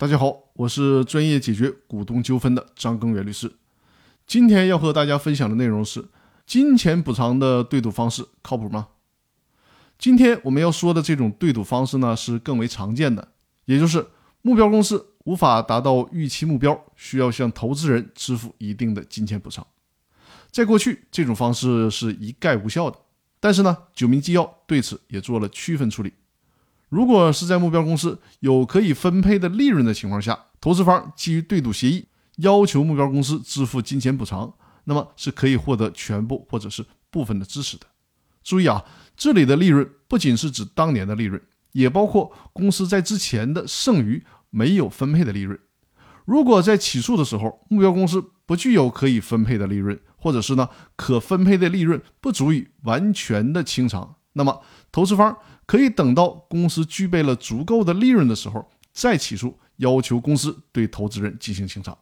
大家好，我是专业解决股东纠纷的张根源律师。今天要和大家分享的内容是：金钱补偿的对赌方式靠谱吗？今天我们要说的这种对赌方式呢，是更为常见的，也就是目标公司无法达到预期目标，需要向投资人支付一定的金钱补偿。在过去，这种方式是一概无效的。但是呢，九民纪要对此也做了区分处理。如果是在目标公司有可以分配的利润的情况下，投资方基于对赌协议要求目标公司支付金钱补偿，那么是可以获得全部或者是部分的支持的。注意啊，这里的利润不仅是指当年的利润，也包括公司在之前的剩余没有分配的利润。如果在起诉的时候，目标公司不具有可以分配的利润，或者是呢可分配的利润不足以完全的清偿，那么投资方可以等到公司具备了足够的利润的时候再起诉，要求公司对投资人进行清偿。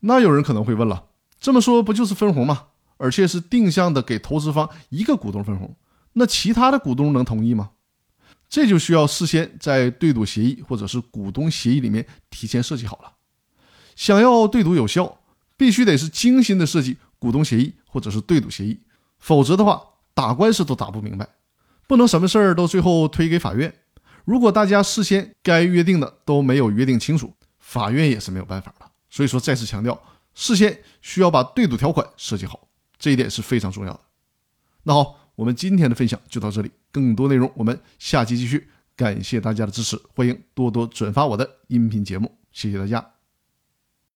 那有人可能会问了，这么说不就是分红吗？而且是定向的给投资方一个股东分红，那其他的股东能同意吗？这就需要事先在对赌协议或者是股东协议里面提前设计好了。想要对赌有效，必须得是精心的设计股东协议或者是对赌协议，否则的话打官司都打不明白。不能什么事儿都最后推给法院。如果大家事先该约定的都没有约定清楚，法院也是没有办法的。所以说，再次强调，事先需要把对赌条款设计好，这一点是非常重要的。那好，我们今天的分享就到这里，更多内容我们下期继续。感谢大家的支持，欢迎多多转发我的音频节目，谢谢大家。